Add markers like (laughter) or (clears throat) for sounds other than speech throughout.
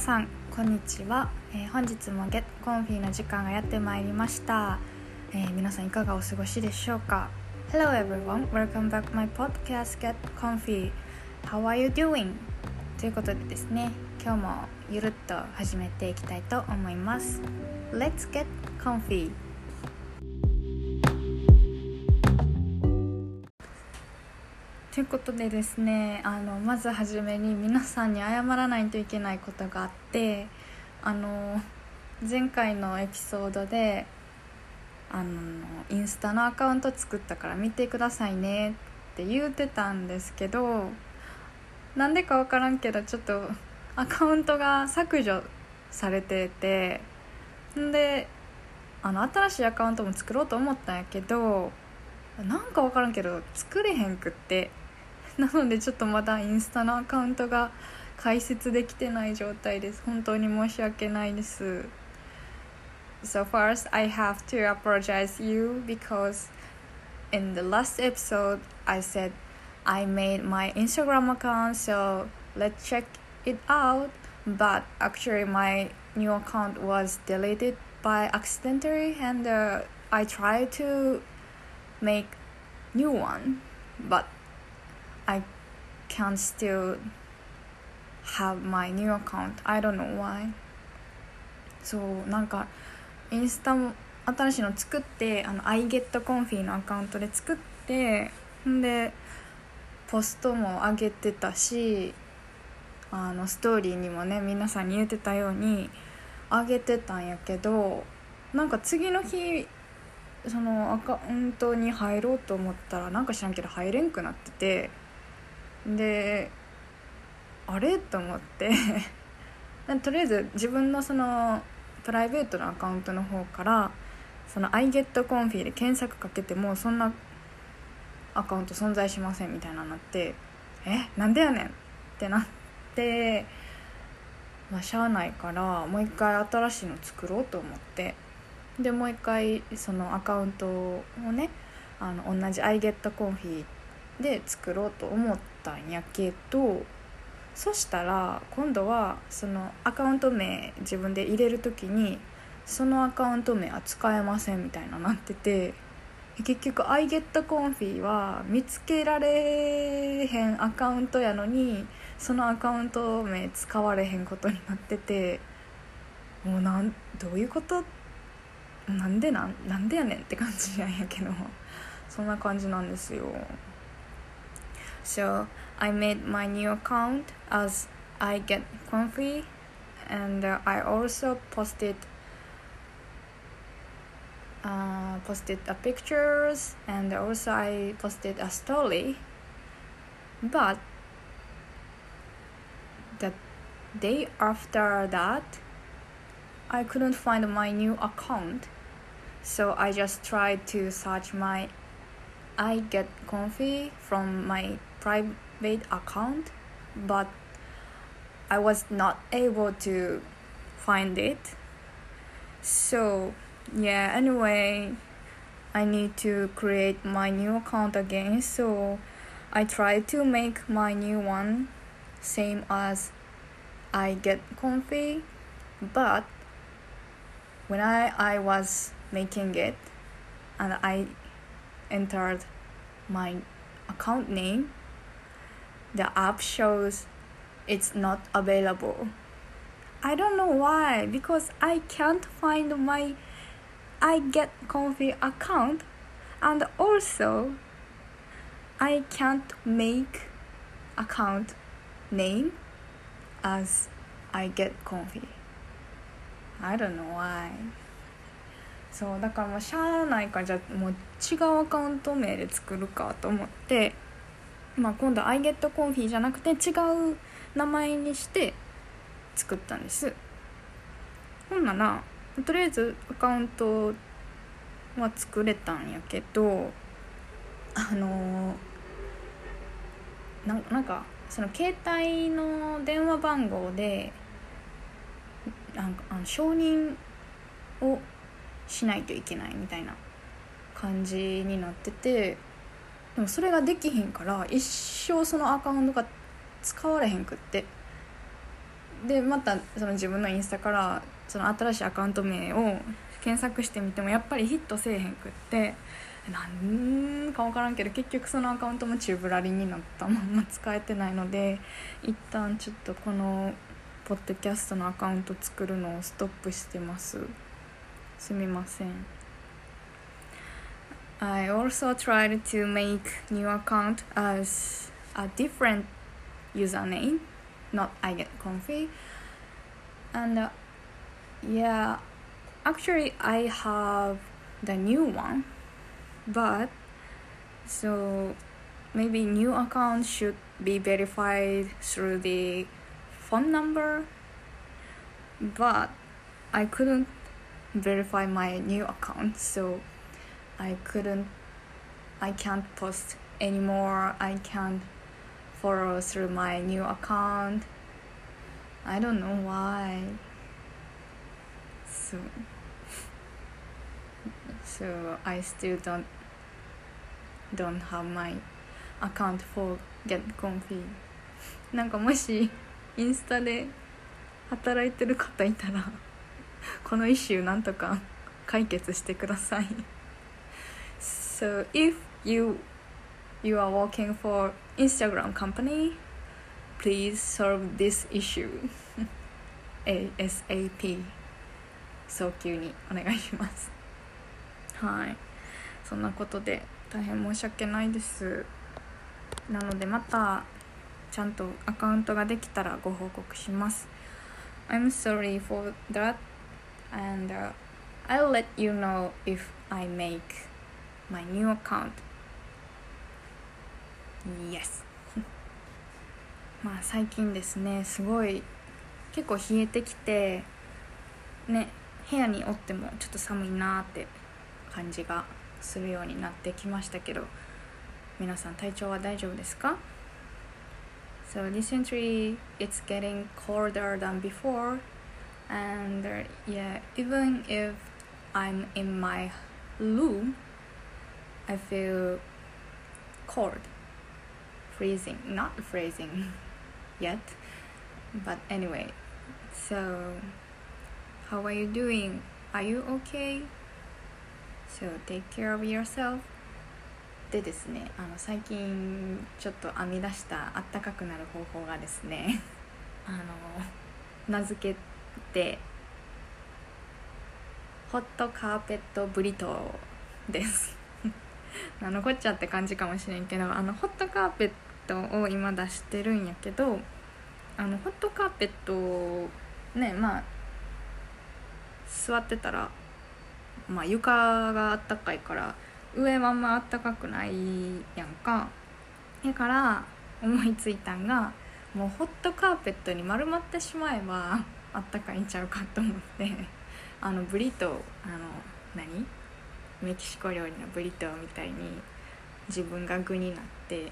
皆さんこんにちは、えー本日もゲットコンフィの時間がやってまいりました、えー皆さんいかがお過ごしでしょうか Hello everyone, welcome back my podcast Get Comfy How are you doing? ということでですね今日もゆるっと始めていきたいと思います Let's get comfy ということでですねあのまずはじめに皆さんに謝らないといけないことがあってあの前回のエピソードであのインスタのアカウント作ったから見てくださいねって言うてたんですけどなんでか分からんけどちょっとアカウントが削除されててんであの新しいアカウントも作ろうと思ったんやけどなんか分からんけど作れへんくって。(laughs) なのでちょっとまだインスタのアカウントが開設できてない状態です本当に申し訳ないです So first I have to apologize you because in the last episode I said I made my Instagram account so let's check it out but actually my new account was deleted by accidentally and uh, I tried to make new one but I can still have my new account. I don't know why. そうなんかインスタも新しいの作ってあの iGetConfy のアカウントで作ってんでポストも上げてたしあのストーリーにもね皆さんに言ってたように上げてたんやけどなんか次の日そのアカウントに入ろうと思ったらなんか知らんけど入れんくなっててであれ？と思って。(laughs) とりあえず自分のそのプライベートのアカウントの方からその iGetConfy で検索かけてもそんなアカウント存在しませんみたいなのになってえ？なんでやねんってなってまあしゃあないからもう一回新しいの作ろうと思って。でもう一回そのアカウントをねあの同じ iGetConfy で作ろうと思ったんやけどそしたら今度はそのアカウント名自分で入れる時にそのアカウント名は使えませんみたいななってて結局 iGetConfy は見つけられへんアカウントやのにそのアカウント名使われへんことになっててもうなんどういうこと？なんでなんなんでやねんって感じなんやけどそんな感じなんですよ。So I made my new account as I get comfy and uh, I also posted uh, posted a pictures and also I posted a story. But the day after that I couldn't find my new account. So I just tried to search my I get comfy from my private account but I was not able to find it. So yeah anyway I need to create my new account again. So I tried to make my new one same as I get comfy but when I, I was making it and I entered my account name the app shows it's not available I don't know why because I can't find my I get comfy account and also I can't make account name as I get comfy I don't know why そうだからもうしゃあないからじゃあもう違うアカウント名で作るかと思って、 まあ、今度 iGetConfy じゃなくて違う名前にして作ったんです。ほんならとりあえずアカウントは作れたんやけどあのななんかその携帯の電話番号でなんかあの承認をしないといけないみたいな感じになっててでもそれができへんから一生そのアカウントが使われへんくって。でまたその自分のインスタからその新しいアカウント名を検索してみてもやっぱりヒットせえへんくって。なんか分からんけど結局そのアカウントも宙ぶらりんになったまんま使えてないので一旦ちょっとこのポッドキャストのアカウント作るのをストップしてます。すみません。I also tried to make new account as a different username not I get comfy and uh, yeah actually I have the new one but so maybe new account should be verified through the phone number. But I couldn't verify my new account so I couldn't I can't post anymore I can't follow through my new account I don't know why so so I still don't don't have my account for get comfy なんかもしインスタで働いてる方いたらこのイシューなんとか解決してください So if you you are working for Instagram company please solve this issue ASAP 早急にお願いしますはいそんなことで大変申し訳ないですなのでまたちゃんとアカウントができたらご報告します I'm sorry for that and、uh, I'll let you know if I make my new account Yes まあ最近ですねすごい結構冷えてきてね部屋におってもちょっと寒いなって感じがするようになってきましたけど皆さん体調は大丈夫ですか So recently it's getting colder than before and uh, yeah even if I'm in my room I feel cold freezing not freezing yet but anyway so how are you doing are you okay so take care of yourself でですねあの最近ちょっと編み出したあったかくなる方法がですねあの名付けてホットカーペットブリトーです (laughs) あのこっちゃって感じかもしれんけどあのホットカーペットを今出してるんやけどあのホットカーペットねまあ座ってたら、まあ、床があったかいから上はあんまあったかくないやんか。だから思いついたんがもうホットカーペットに丸まってしまえばあったかいんちゃうかと思ってあのブリトーあの何？メキシコ料理のブリトーみたいに自分が具になって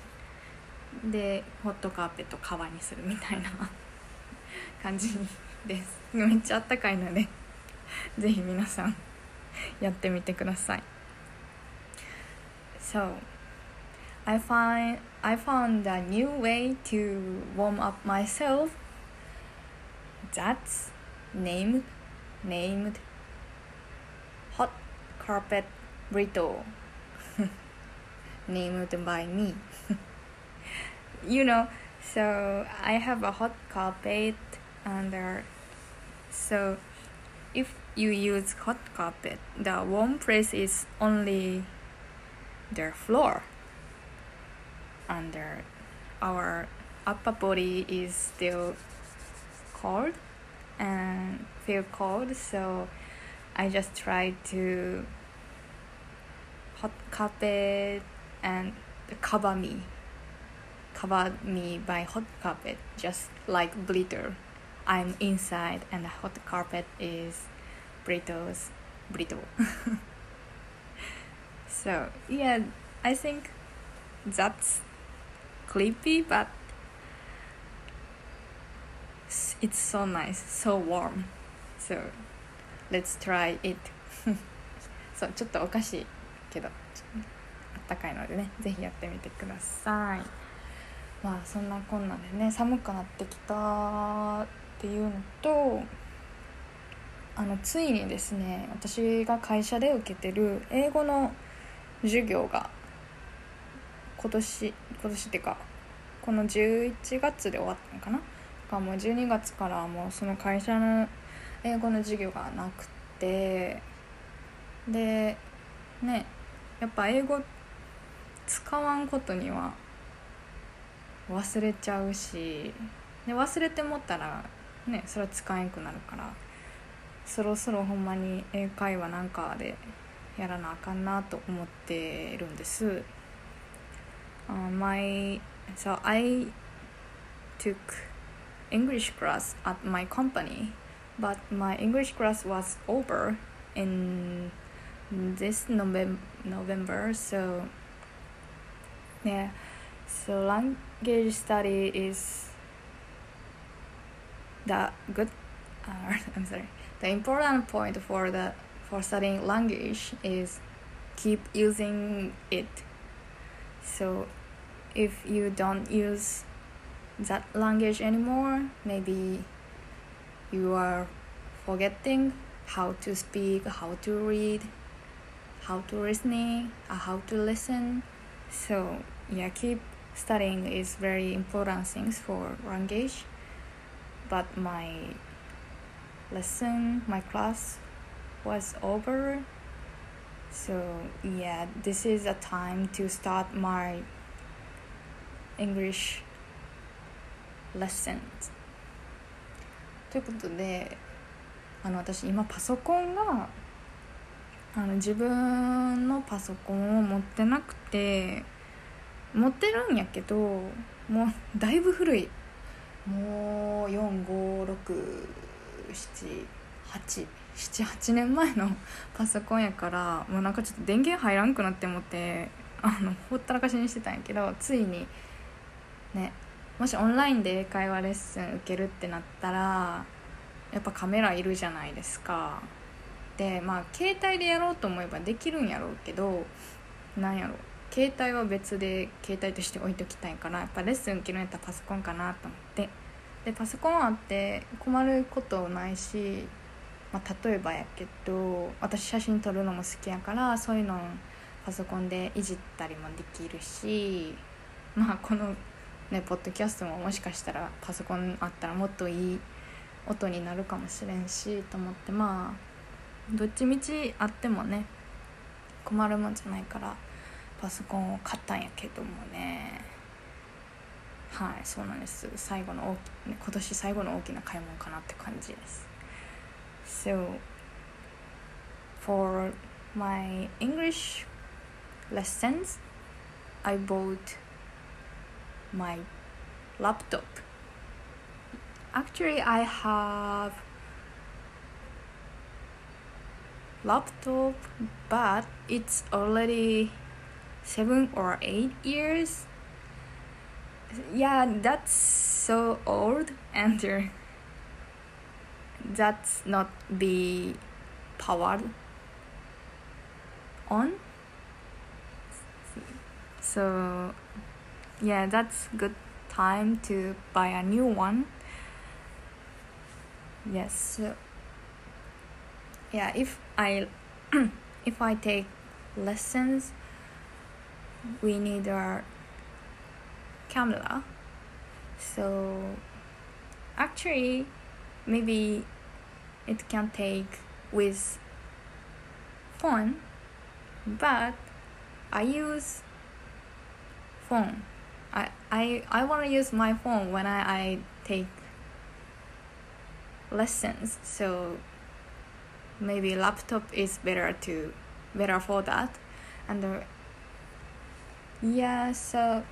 でホットカーペット革にするみたいな (laughs) 感じです。めっちゃあったかいので (laughs) ぜひ皆さんやってみてください。So I find I found a new way to warm up myself. That's named named hot carpet burrito (laughs) named by me. (laughs) You know so i have a hot carpet under so if you use hot carpet the warm place is only the floor. Under our upper body is still cold and feel cold so i just try to hot carpet and cover me cover me by hot carpet just like blitter i'm inside and the hot carpet is brittles brittle (laughs) so yeah i think that's creepy but it's so nice so warm so let's try it (laughs) そうちょっとおかしい けどあったかいのでねぜひやってみてください。まあそんなこんなでね寒くなってきたっていうのとあのついにですね私が会社で受けてる英語の授業が今年今年っていうかこの11月で終わったのかな？かもう12月からもうその会社の英語の授業がなくてでねやっぱ英語使わんことには忘れちゃうしで忘れてもったらねそれは使えんくなるからそろそろほんまに英会話なんかでやらなあかんなと思ってるんです。Uh, my so I took English class at my company, but my English class was over in this November. November so yeah, so language study is the good. (laughs) Uh, I'm sorry. The important point for the for studying language is keep using it. So if you don't use that language anymore, maybe you are forgetting how to speak, how to read, how to listening, uh, how to listen. So yeah, keep studying is very important things for language. But my lesson, my class was over. So yeah, this is a time to start my English lessons ということであの私今パソコンが あの自分のパソコンを持ってなくて持ってるんやけどもうだいぶ古い。もう45678 78年前のパソコンやからもうなんかちょっと電源入らんくなって思ってあのほったらかしにしてたんやけどついにねもしオンラインで英会話レッスン受けるってなったらやっぱカメラいるじゃないですか。でまあ携帯でやろうと思えばできるんやろうけどなんやろ携帯は別で携帯として置いときたいからやっぱレッスン受けるんやったらパソコンかなと思って。でパソコンあって困ることないし、まあ、例えばやけど私写真撮るのも好きやからそういうのパソコンでいじったりもできるしまあこのねポッドキャストももしかしたらパソコンあったらもっといい音になるかもしれんしと思ってまあどっちみちあってもね困るもんじゃないからパソコンを買ったんやけどもね。はいそうなんです。最後の大き、今年最後の大きな買い物かなって感じです。So for my English lessons I bought my laptop. Actually, I have laptop, but it's already seven or eight years. Yeah, that's so old, and (laughs) that's not be powered on. So yeah that's good time to buy a new one yes so, yeah if i (clears throat) if i take lessons we need our camera. So actually maybe it can take with phone but i use phone. I I, I want to use my phone when I, I take lessons so maybe laptop is better to better for that. And uh, yeah so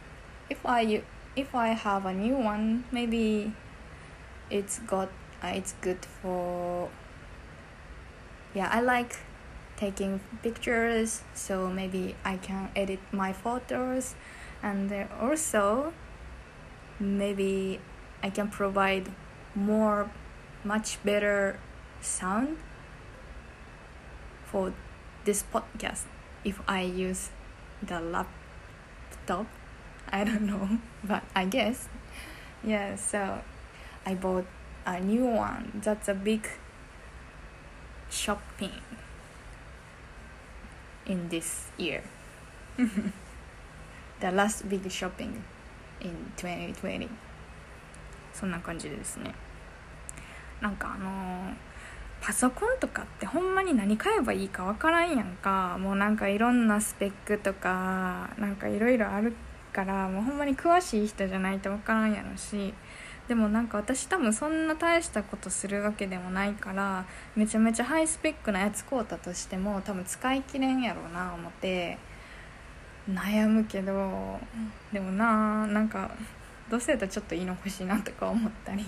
if I if I have a new one maybe it's got uh, it's good for yeah I like taking pictures so maybe I can edit my photos. And also maybe I can provide more much better sound for this podcast if I use the laptop I don't know (laughs) but I guess yeah so I bought a new one that's a big shopping in this year (laughs) the last big shopping in 2020そんな感じですねなんかあのー、 パソコンとかってほんまに何買えばいいか分からんやんか。もうなんかいろんなスペックとかなんかいろいろあるからもうほんまに詳しい人じゃないと分からんやろし。でもなんか私多分そんな大したことするわけでもないからめちゃめちゃハイスペックなやつ買うたとしても多分使い切れんやろうな思って悩むけどでもななんかどうせやったらちょっといいの欲しいなとか思ったり。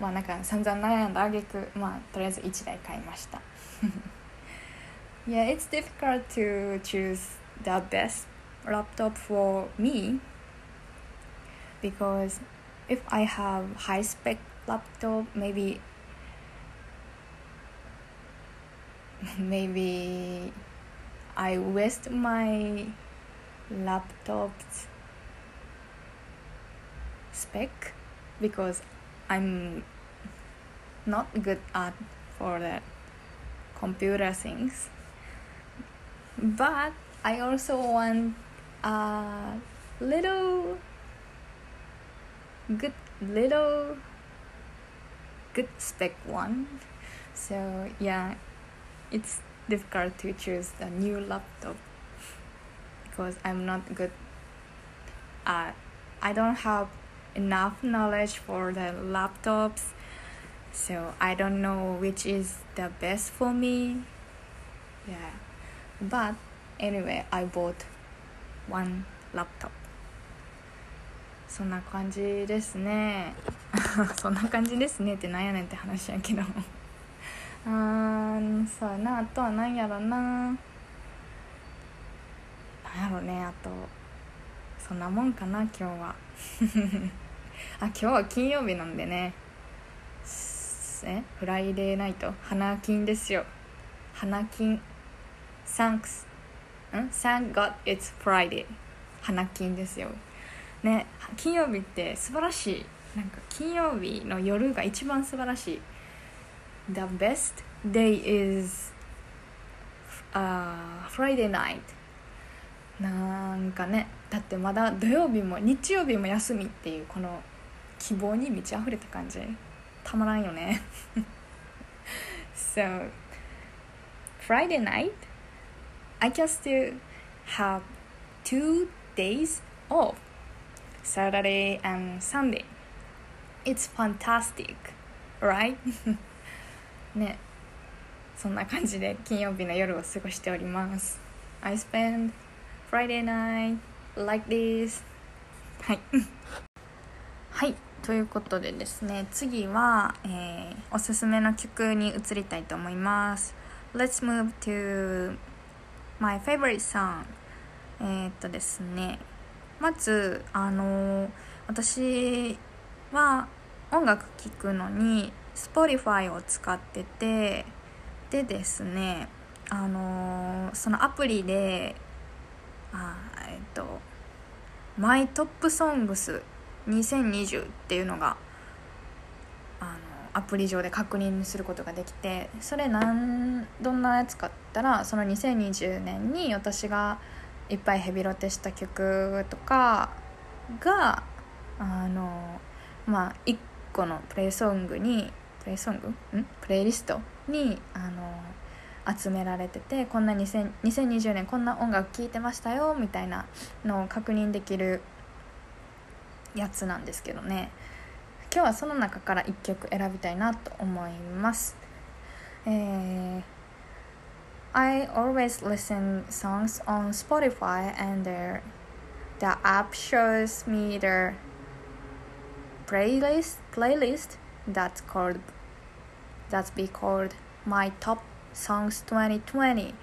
まあなんか散々悩んだあげくまあとりあえず1台買いました (laughs) Yeah, it's difficult to choose the best laptop for me because if I have high spec laptop maybe (laughs) maybe I waste my laptop's spec because I'm not good at for the computer things. But I also want a little good little good spec one. So yeah it's difficult to choose a new laptop because i'm not good at i don't have enough knowledge for the laptops so i don't know which is the best for me yeah but anyway i bought one laptop そんな感じですねそんな感じですねってなんやねんって話やけどあーそうなあとは何やろな何やろねあとそんなもんかな今日はあ今日は金曜日なんでね。え？フライデーナイト。花金ですよ。花金。Thanks ん？Thank God it's Friday 花金ですよ。ね金曜日って素晴らしい。なんか金曜日の夜が一番素晴らしい。The best day is、uh, Friday night なんかねだってまだ土曜日も日曜日も休みっていうこの希望に満ち溢れた感じたまらんよね So Friday night I can still have two days off Saturday and Sunday. It's fantastic, right? ね、そんな感じで金曜日の夜を過ごしております。I spend Friday night like this. はい。はい。ということでですね、次は、えー、おすすめの曲に移りたいと思います。Let's move to my favorite song. えー、っとですね、まずあの私は音楽聴くのに Spotify を使っててでですねあのそのアプリであえっと「マイトップソングス2020」っていうのがあのアプリ上で確認することができてそれなんどんなやつかったらその2020年に私がいっぱいヘビロテした曲とかがあのまあ1個のプレイソングにプレイソング？ん？プレイリストにあの集められててこんな2020年こんな音楽聴いてましたよみたいなのを確認できるやつなんですけどね今日はその中から1曲選びたいなと思いますえー I always listen songs on Spotify and the, the app shows me the playlist playlist that's called that's be called my top songs 2020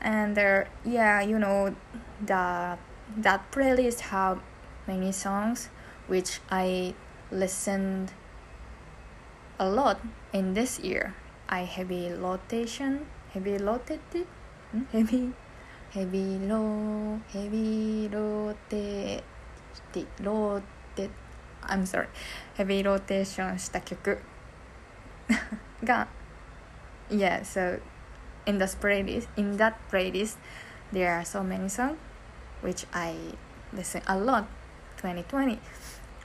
and there yeah you know that that playlist have many songs Which I listened a lot in this year I heavy rotation ヘビロテテんヘビヘビロヘビロテテローテ I'm sorry ヘビーローテーションした曲が yeah so in the playlist in that playlist there are so many songs which I listen a lot 2020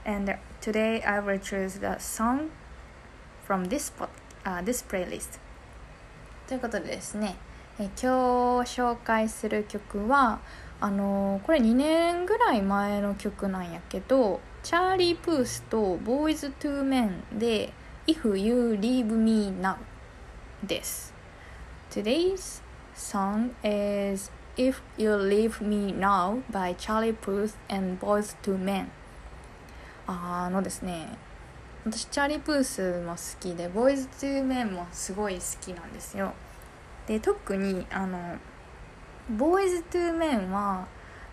and today I will choose the song from this pot, uh, this playlist ということでですねえ今日紹介する曲はあのー、これ2年ぐらい前の曲なんやけどチャーリー・プースとボーイズ・トゥー・メンで If You Leave Me Now です Today's song is If You Leave Me Now by Charlie Puth and Boys to Men あのですね私チャーリー・プースも好きでボーイズ・トゥ・メンもすごい好きなんですよ。で特にあのボーイズ・トゥ・メンは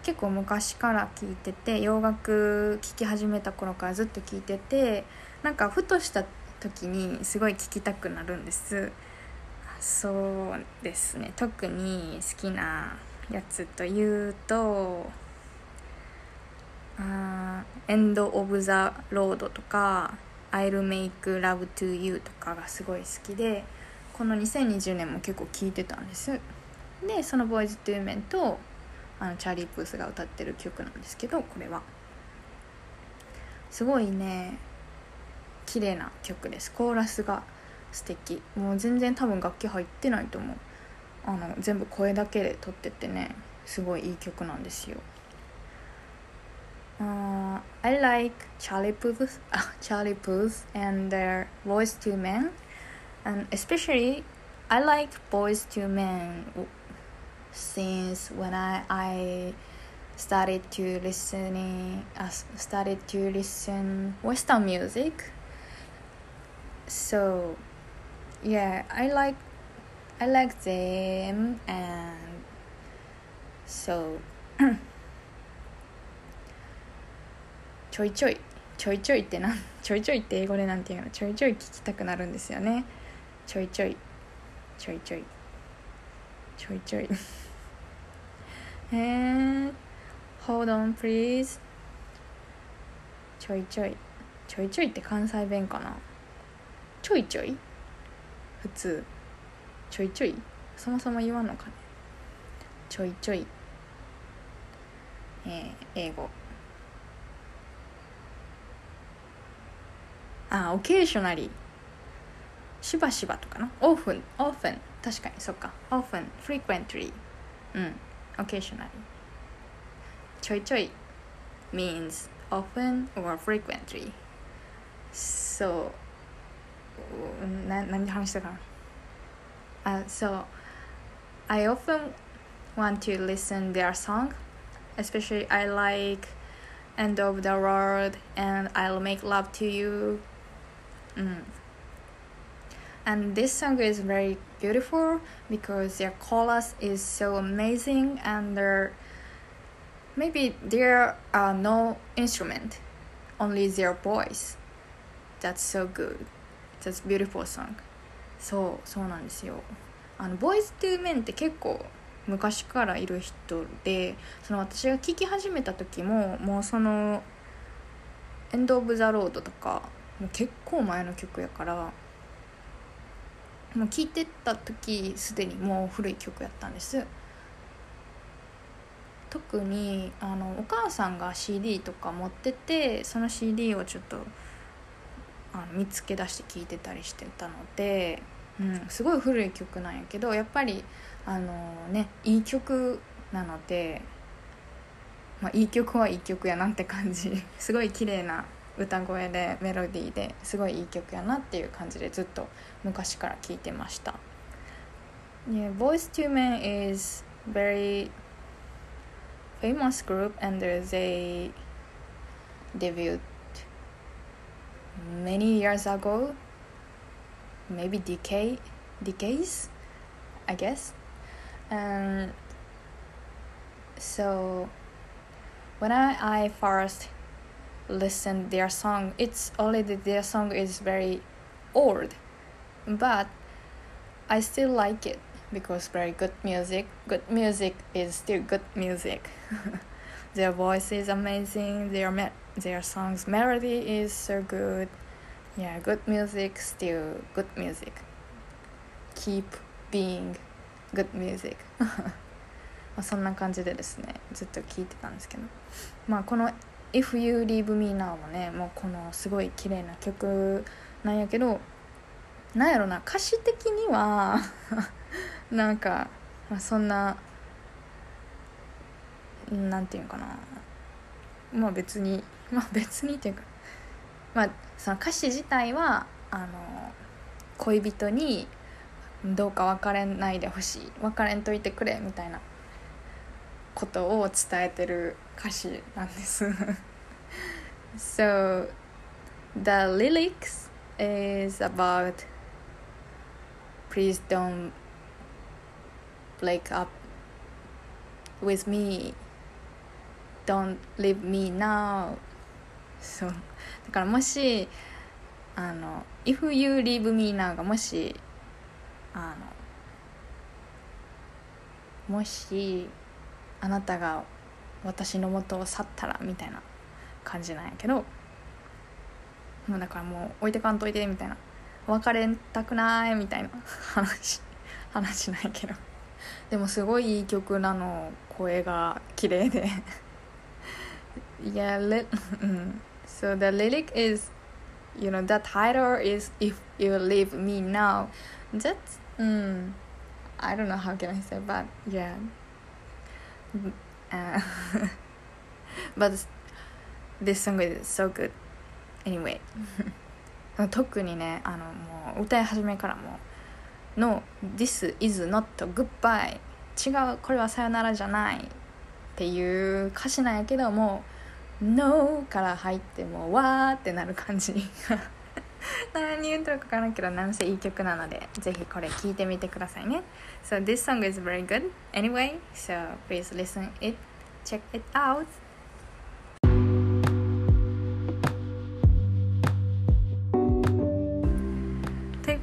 結構昔から聴いてて洋楽聴き始めた頃からずっと聴いててなんかふとした時にすごい聴きたくなるんです。そうですね。特に好きなやつというと「エンド・オブ・ザ・ロード」とか「I'll Make Love to You」とかがすごい好きでこの2020年も結構聴いてたんです。でその「ボーイズ・トゥ・メン」とあのチャーリー・プースが歌ってる曲なんですけどこれは。すごいね綺麗な曲です。コーラスが素敵。もう全然多分楽器入ってないと思う。あの全部声だけで撮っててねすごいいい曲なんですよ。Uh, I like Charlie Puth, (laughs) Charlie Puth and their Voice to Men, and especially I like Boys to Men since when I I started to listening uh, started to listen Western music. So yeah i like i like them and so (clears throat) ちょいちょいちょいちょいってな (laughs) ちょいちょいって英語でなんていうの？ちょいちょい聞きたくなるんですよね。ちょいちょい。ちょいちょい。ちょいちょい。(laughs) えー、hold on please ちょいちょい。ちょいちょいって関西弁かな？ちょいちょい？普通。ちょいちょい。そもそも言わんのかね？ちょいちょい。えー、英語。あオケーショナリーしばしばとかなオーフンオーフン確かにそっかオーフンフリクエントリーうんオケーショナリーちょいちょい means often or frequently so な何話したかな uh, so I often want to listen their song especially I like End of the World and I'll Make Love to You mm. and this song is very beautiful because their chorus is so amazing and there maybe there are no instrument only their voice that's so good That's beautiful song そうそうなんですよあのボイス・トゥ・メンって結構昔からいる人でその私が聴き始めた時ももうその「エンド・オブ・ザ・ロード」とかもう結構前の曲やからもう聴いてた時すでにもう古い曲やったんです。特にあのお母さんが CD とか持っててその CD をちょっとあの見つけ出して聴いてたりしてたので、うん、すごい古い曲なんやけどやっぱりあのねいい曲なので、まあ、いい曲はいい曲やなって感じ。(laughs) すごい綺麗な歌声でメロディーですごいいい曲やなっていう感じでずっと昔から聴いてました。Yeah, Boys to Men is very famous group and they debuted many years ago maybe decade decades i guess and so when i, I first listened their song it's already their song is very old but i still like it because very good music good music is still good music (laughs) their voice is amazing their me- their songs melody is so good Yeah, good music, still good music. Keep being good music. (laughs) まあそんな感じでですね、ずっと聴いてたんですけど。まあこの If You Leave Me Now もね、もうこのすごい綺麗な曲なんやけど、なんやろな、歌詞的には (laughs) なんか、まあ、そんな、なんていうかな。まあ別に、まあ別にっていうか、まあその歌詞自体は、あの、恋人にどうか別れないでほしい別れんといてくれみたいなことを伝えてる歌詞なんです (laughs) So the lyrics is about please don't break up with me don't leave me now そうだからもしあの if you leave me now がもしあのもしあなたが私の元を去ったらみたいな感じなんやけどもうだからもう置いてかんといてみたいな別れたくないみたいな話話なんやけどでもすごいいい曲なの声が綺麗で Yeah, let, so the lyric is you know the title is if you leave me now that's mm, I don't know how can I say but yeah uh, but this song is so good anyway 特にねあのもう歌い始めからもう「No this is not goodbye」違うこれはさよならじゃないっていう歌詞なんやけども「No」から入ってもうわーってなる感じ何言ってるか分からんけどなんせいい曲なのでぜひこれ聴いてみてくださいね So this song is very good anyway so please listen it check it out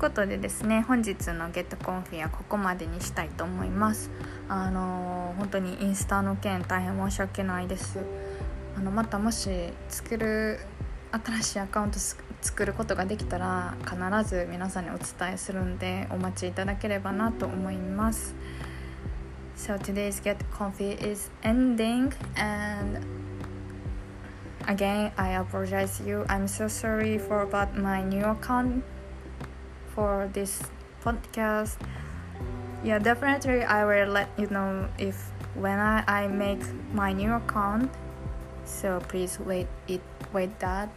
ことでですね本日のゲットコンフィはここまでにしたいと思います。あのー、本当にインスタの件大変申し訳ないです。あのまたもし作る新しいアカウント作ることができたら必ず皆さんにお伝えするんでお待ちいただければなと思います。So today's Get Comfy is ending and again I apologize you. I'm so sorry for about my new account. for this podcast yeah definitely I will let you know if when I, I make my new account so please wait it wait that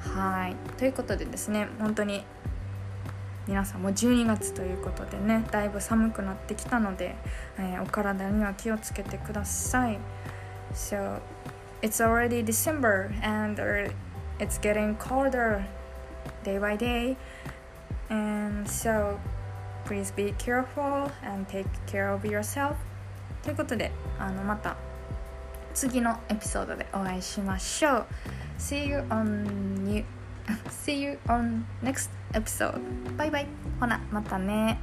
はいということでですね本当に皆さんも12月ということでねだいぶ寒くなってきたので、えー、お体には気をつけてください So it's already December and it's getting colder day by day and so please be careful and take care of yourself ということであのまた次のエピソードでお会いしましょう See you on new (laughs) See you on next episode バイバイほなまたね